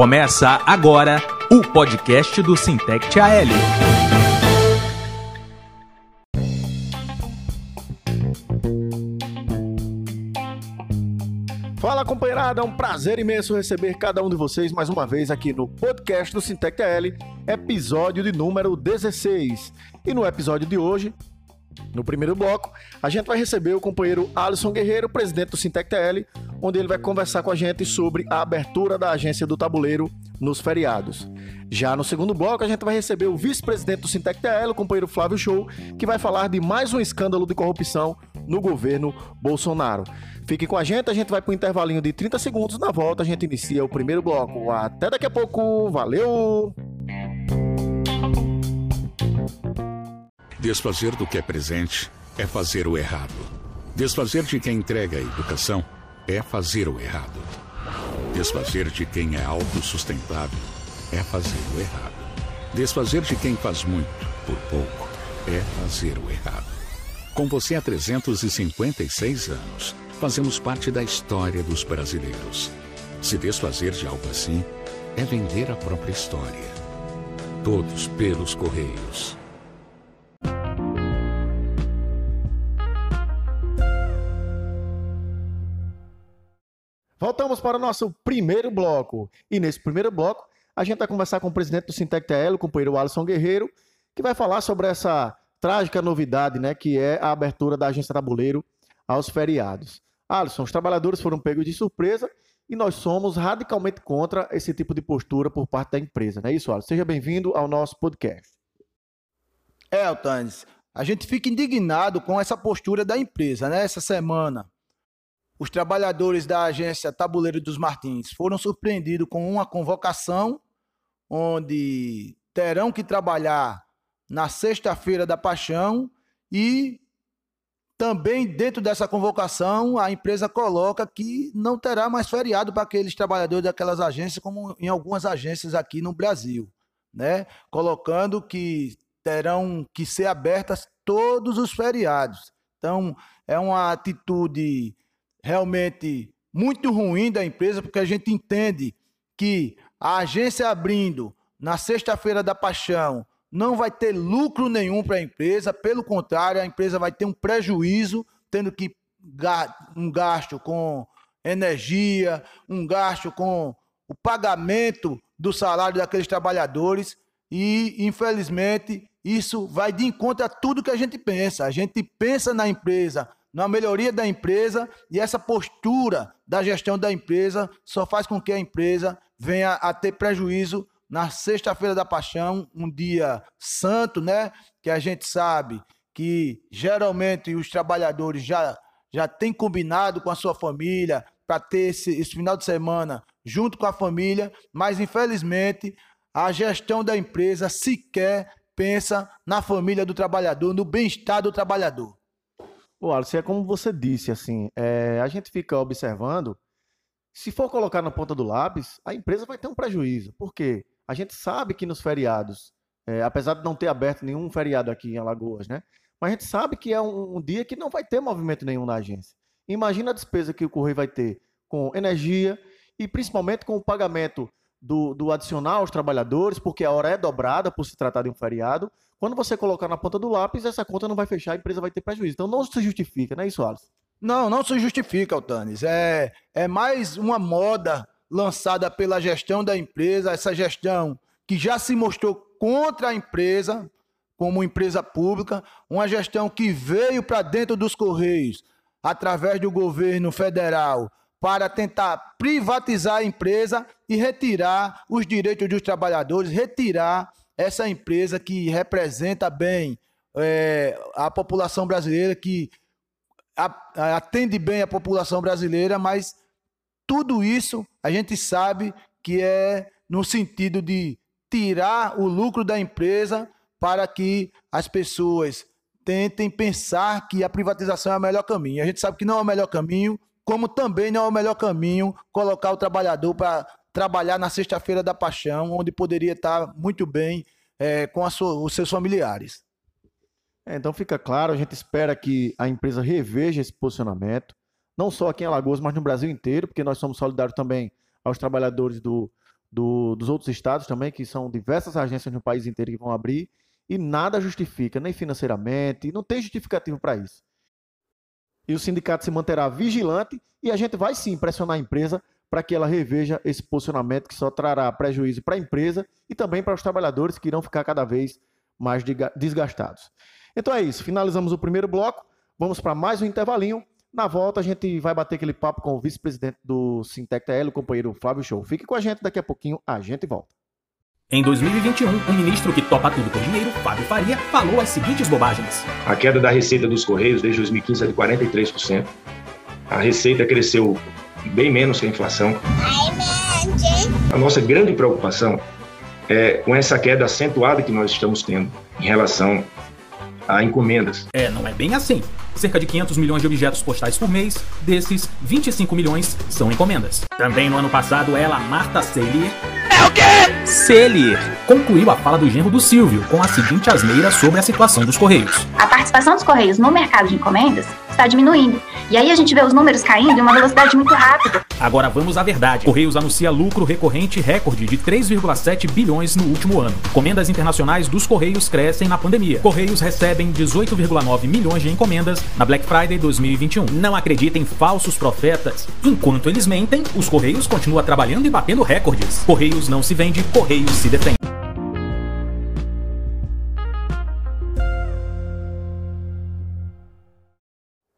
Começa agora o podcast do Sintect AL. Fala companheirada, é um prazer imenso receber cada um de vocês mais uma vez aqui no podcast do Sintec AL, episódio de número 16. E no episódio de hoje, no primeiro bloco, a gente vai receber o companheiro Alisson Guerreiro, presidente do Sintec TL, onde ele vai conversar com a gente sobre a abertura da agência do tabuleiro nos feriados. Já no segundo bloco, a gente vai receber o vice-presidente do Sintec TL, o companheiro Flávio Show, que vai falar de mais um escândalo de corrupção no governo Bolsonaro. Fique com a gente, a gente vai para um intervalinho de 30 segundos. Na volta, a gente inicia o primeiro bloco. Até daqui a pouco, valeu! Desfazer do que é presente é fazer o errado. Desfazer de quem entrega a educação é fazer o errado. Desfazer de quem é autossustentável é fazer o errado. Desfazer de quem faz muito por pouco é fazer o errado. Com você há 356 anos, fazemos parte da história dos brasileiros. Se desfazer de algo assim é vender a própria história. Todos pelos Correios. Voltamos para o nosso primeiro bloco. E nesse primeiro bloco, a gente vai conversar com o presidente do Sintec TL, o companheiro Alisson Guerreiro, que vai falar sobre essa trágica novidade, né, que é a abertura da agência tabuleiro aos feriados. Alisson, os trabalhadores foram pegos de surpresa e nós somos radicalmente contra esse tipo de postura por parte da empresa, não é isso, Alisson? Seja bem-vindo ao nosso podcast. É, Altanes, a gente fica indignado com essa postura da empresa, né? Essa semana, os trabalhadores da agência Tabuleiro dos Martins foram surpreendidos com uma convocação onde terão que trabalhar na sexta-feira da paixão e também dentro dessa convocação a empresa coloca que não terá mais feriado para aqueles trabalhadores daquelas agências como em algumas agências aqui no Brasil, né? Colocando que terão que ser abertas todos os feriados. Então, é uma atitude realmente muito ruim da empresa, porque a gente entende que a agência abrindo na sexta-feira da paixão não vai ter lucro nenhum para a empresa, pelo contrário, a empresa vai ter um prejuízo, tendo que um gasto com energia, um gasto com o pagamento do salário daqueles trabalhadores e, infelizmente, isso vai de encontro a tudo que a gente pensa. A gente pensa na empresa na melhoria da empresa e essa postura da gestão da empresa só faz com que a empresa venha a ter prejuízo na sexta-feira da paixão, um dia santo, né? Que a gente sabe que geralmente os trabalhadores já já têm combinado com a sua família para ter esse, esse final de semana junto com a família, mas infelizmente a gestão da empresa sequer pensa na família do trabalhador, no bem-estar do trabalhador. O Alisson, é como você disse, assim, é, a gente fica observando, se for colocar na ponta do lápis, a empresa vai ter um prejuízo. Por quê? A gente sabe que nos feriados, é, apesar de não ter aberto nenhum feriado aqui em Alagoas, né? Mas a gente sabe que é um, um dia que não vai ter movimento nenhum na agência. Imagina a despesa que o Correio vai ter com energia e principalmente com o pagamento do, do adicional aos trabalhadores, porque a hora é dobrada por se tratar de um feriado, quando você colocar na ponta do lápis, essa conta não vai fechar, a empresa vai ter prejuízo. Então não se justifica, não é isso, Alisson? Não, não se justifica, Altanes. É, é mais uma moda lançada pela gestão da empresa, essa gestão que já se mostrou contra a empresa, como empresa pública, uma gestão que veio para dentro dos Correios através do governo federal para tentar privatizar a empresa e retirar os direitos dos trabalhadores, retirar essa empresa que representa bem é, a população brasileira, que atende bem a população brasileira, mas tudo isso a gente sabe que é no sentido de tirar o lucro da empresa para que as pessoas tentem pensar que a privatização é o melhor caminho. A gente sabe que não é o melhor caminho, como também não é o melhor caminho colocar o trabalhador para trabalhar na sexta-feira da paixão, onde poderia estar muito bem é, com sua, os seus familiares. É, então fica claro, a gente espera que a empresa reveja esse posicionamento, não só aqui em Alagoas, mas no Brasil inteiro, porque nós somos solidários também aos trabalhadores do, do, dos outros estados também, que são diversas agências no país inteiro que vão abrir, e nada justifica, nem financeiramente, não tem justificativo para isso. E o sindicato se manterá vigilante e a gente vai sim pressionar a empresa para que ela reveja esse posicionamento que só trará prejuízo para a empresa e também para os trabalhadores que irão ficar cada vez mais desgastados. Então é isso, finalizamos o primeiro bloco, vamos para mais um intervalinho. Na volta a gente vai bater aquele papo com o vice-presidente do Sintec TL, o companheiro Flávio Show. Fique com a gente, daqui a pouquinho a gente volta. Em 2021, o ministro que topa tudo por dinheiro, Fábio Faria, falou as seguintes bobagens. A queda da receita dos Correios desde 2015 é de 43%. A receita cresceu bem menos que a inflação. A nossa grande preocupação é com essa queda acentuada que nós estamos tendo em relação a encomendas. É, não é bem assim. Cerca de 500 milhões de objetos postais por mês, desses, 25 milhões são encomendas. Também no ano passado, ela, Marta Celier, é o quê? Celier concluiu a fala do genro do Silvio com a seguinte asneira sobre a situação dos Correios. A participação dos Correios no mercado de encomendas está diminuindo. E aí a gente vê os números caindo em uma velocidade muito rápida. Agora vamos à verdade. Correios anuncia lucro recorrente recorde de 3,7 bilhões no último ano. Encomendas internacionais dos Correios crescem na pandemia. Correios recebem 18,9 milhões de encomendas na Black Friday 2021. Não acreditem falsos profetas. Enquanto eles mentem, os Correios continuam trabalhando e batendo recordes. Correios não se vende, Correios se defende.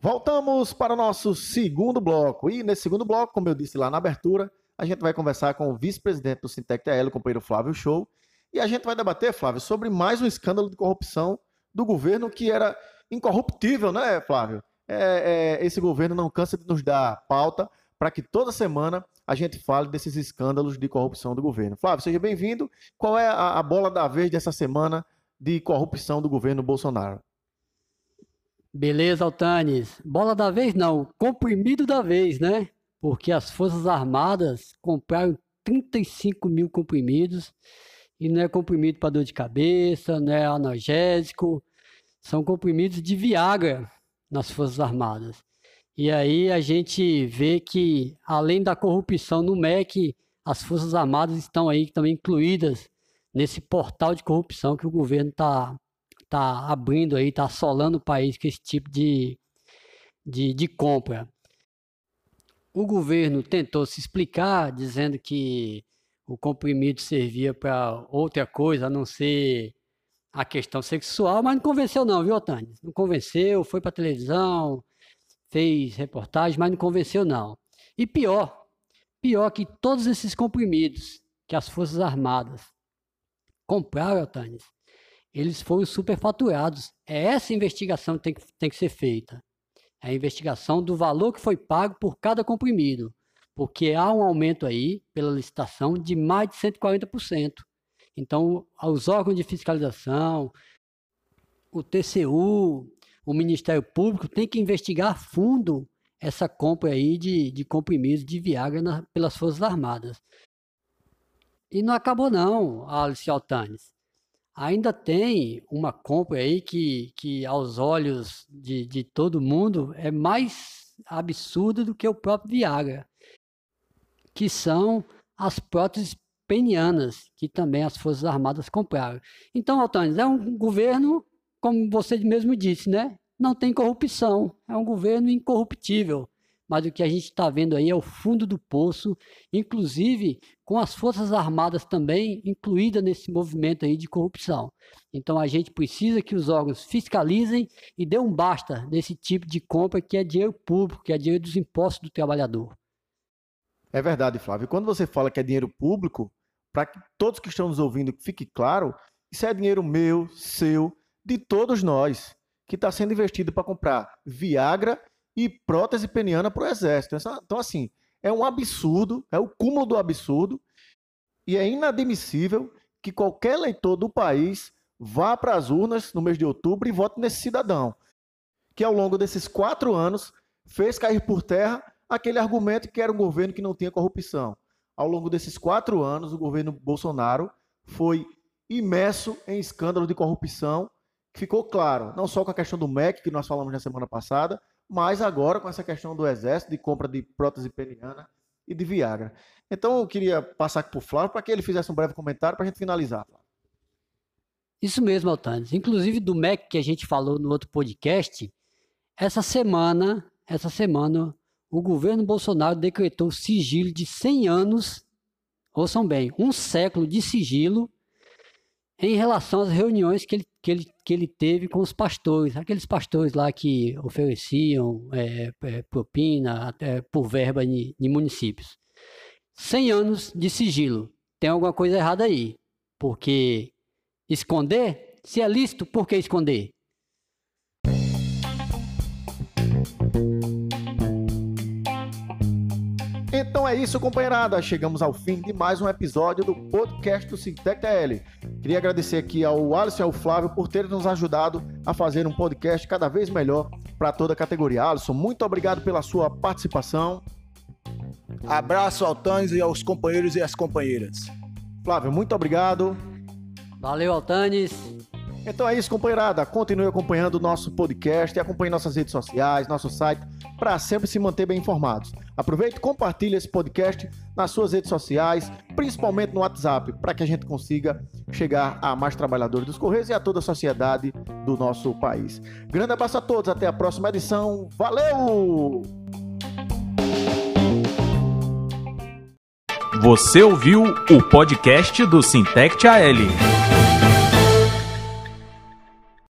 Voltamos para o nosso segundo bloco. E nesse segundo bloco, como eu disse lá na abertura, a gente vai conversar com o vice-presidente do Sintec TL, o companheiro Flávio Show. E a gente vai debater, Flávio, sobre mais um escândalo de corrupção do governo que era incorruptível, né, Flávio? É, é, esse governo não cansa de nos dar pauta para que toda semana a gente fale desses escândalos de corrupção do governo. Flávio, seja bem-vindo. Qual é a, a bola da vez dessa semana de corrupção do governo Bolsonaro? Beleza, Altanes. Bola da vez não, comprimido da vez, né? Porque as Forças Armadas compraram 35 mil comprimidos e não é comprimido para dor de cabeça, não é analgésico, são comprimidos de Viagra nas Forças Armadas. E aí a gente vê que, além da corrupção no MEC, as Forças Armadas estão aí também incluídas nesse portal de corrupção que o governo está tá abrindo aí, está assolando o país com esse tipo de, de, de compra. O governo tentou se explicar, dizendo que o comprimido servia para outra coisa, a não ser a questão sexual, mas não convenceu não, viu, Otânia? Não convenceu, foi para televisão, fez reportagem, mas não convenceu não. E pior, pior que todos esses comprimidos que as Forças Armadas compraram, Otânia, eles foram superfaturados. É essa investigação que tem, que tem que ser feita. É a investigação do valor que foi pago por cada comprimido, porque há um aumento aí, pela licitação, de mais de 140%. Então, os órgãos de fiscalização, o TCU, o Ministério Público tem que investigar fundo essa compra aí de, de comprimidos de Viagra na, pelas Forças Armadas. E não acabou não, Alice Altanes ainda tem uma compra aí que, que aos olhos de, de todo mundo é mais absurda do que o próprio Viagra, que são as próteses penianas, que também as Forças Armadas compraram. Então, Altânis, é um governo, como você mesmo disse, né? Não tem corrupção, é um governo incorruptível mas o que a gente está vendo aí é o fundo do poço, inclusive com as Forças Armadas também incluídas nesse movimento aí de corrupção. Então a gente precisa que os órgãos fiscalizem e dê um basta nesse tipo de compra que é dinheiro público, que é dinheiro dos impostos do trabalhador. É verdade, Flávio. Quando você fala que é dinheiro público, para que todos que estão nos ouvindo fique claro, isso é dinheiro meu, seu, de todos nós, que está sendo investido para comprar Viagra e prótese peniana para o exército. Então, assim, é um absurdo, é o cúmulo do absurdo, e é inadmissível que qualquer eleitor do país vá para as urnas no mês de outubro e vote nesse cidadão, que ao longo desses quatro anos fez cair por terra aquele argumento que era um governo que não tinha corrupção. Ao longo desses quatro anos, o governo Bolsonaro foi imerso em escândalo de corrupção, ficou claro, não só com a questão do MEC, que nós falamos na semana passada, mas agora com essa questão do exército, de compra de prótese peniana e de Viagra. Então eu queria passar aqui para o Flávio para que ele fizesse um breve comentário para a gente finalizar. Isso mesmo, Altanes. Inclusive do MEC que a gente falou no outro podcast, essa semana, essa semana, o governo Bolsonaro decretou sigilo de 100 anos, ouçam bem, um século de sigilo em relação às reuniões que ele, que ele, que ele teve com os pastores, aqueles pastores lá que ofereciam é, é, propina é, por verba de, de municípios. 100 anos de sigilo. Tem alguma coisa errada aí. Porque esconder, se é lícito, por que esconder? Então é isso, companheirada. Chegamos ao fim de mais um episódio do podcast do Sintec TL. Queria agradecer aqui ao Alisson e ao Flávio por terem nos ajudado a fazer um podcast cada vez melhor para toda a categoria. Alisson, muito obrigado pela sua participação. Abraço ao Tanes e aos companheiros e às companheiras. Flávio, muito obrigado. Valeu, Altanes. Então é isso, companheirada. Continue acompanhando o nosso podcast e acompanhe nossas redes sociais, nosso site, para sempre se manter bem informados. Aproveite e compartilhe esse podcast nas suas redes sociais, principalmente no WhatsApp, para que a gente consiga chegar a mais trabalhadores dos Correios e a toda a sociedade do nosso país. Grande abraço a todos, até a próxima edição. Valeu! Você ouviu o podcast do Sintect AL.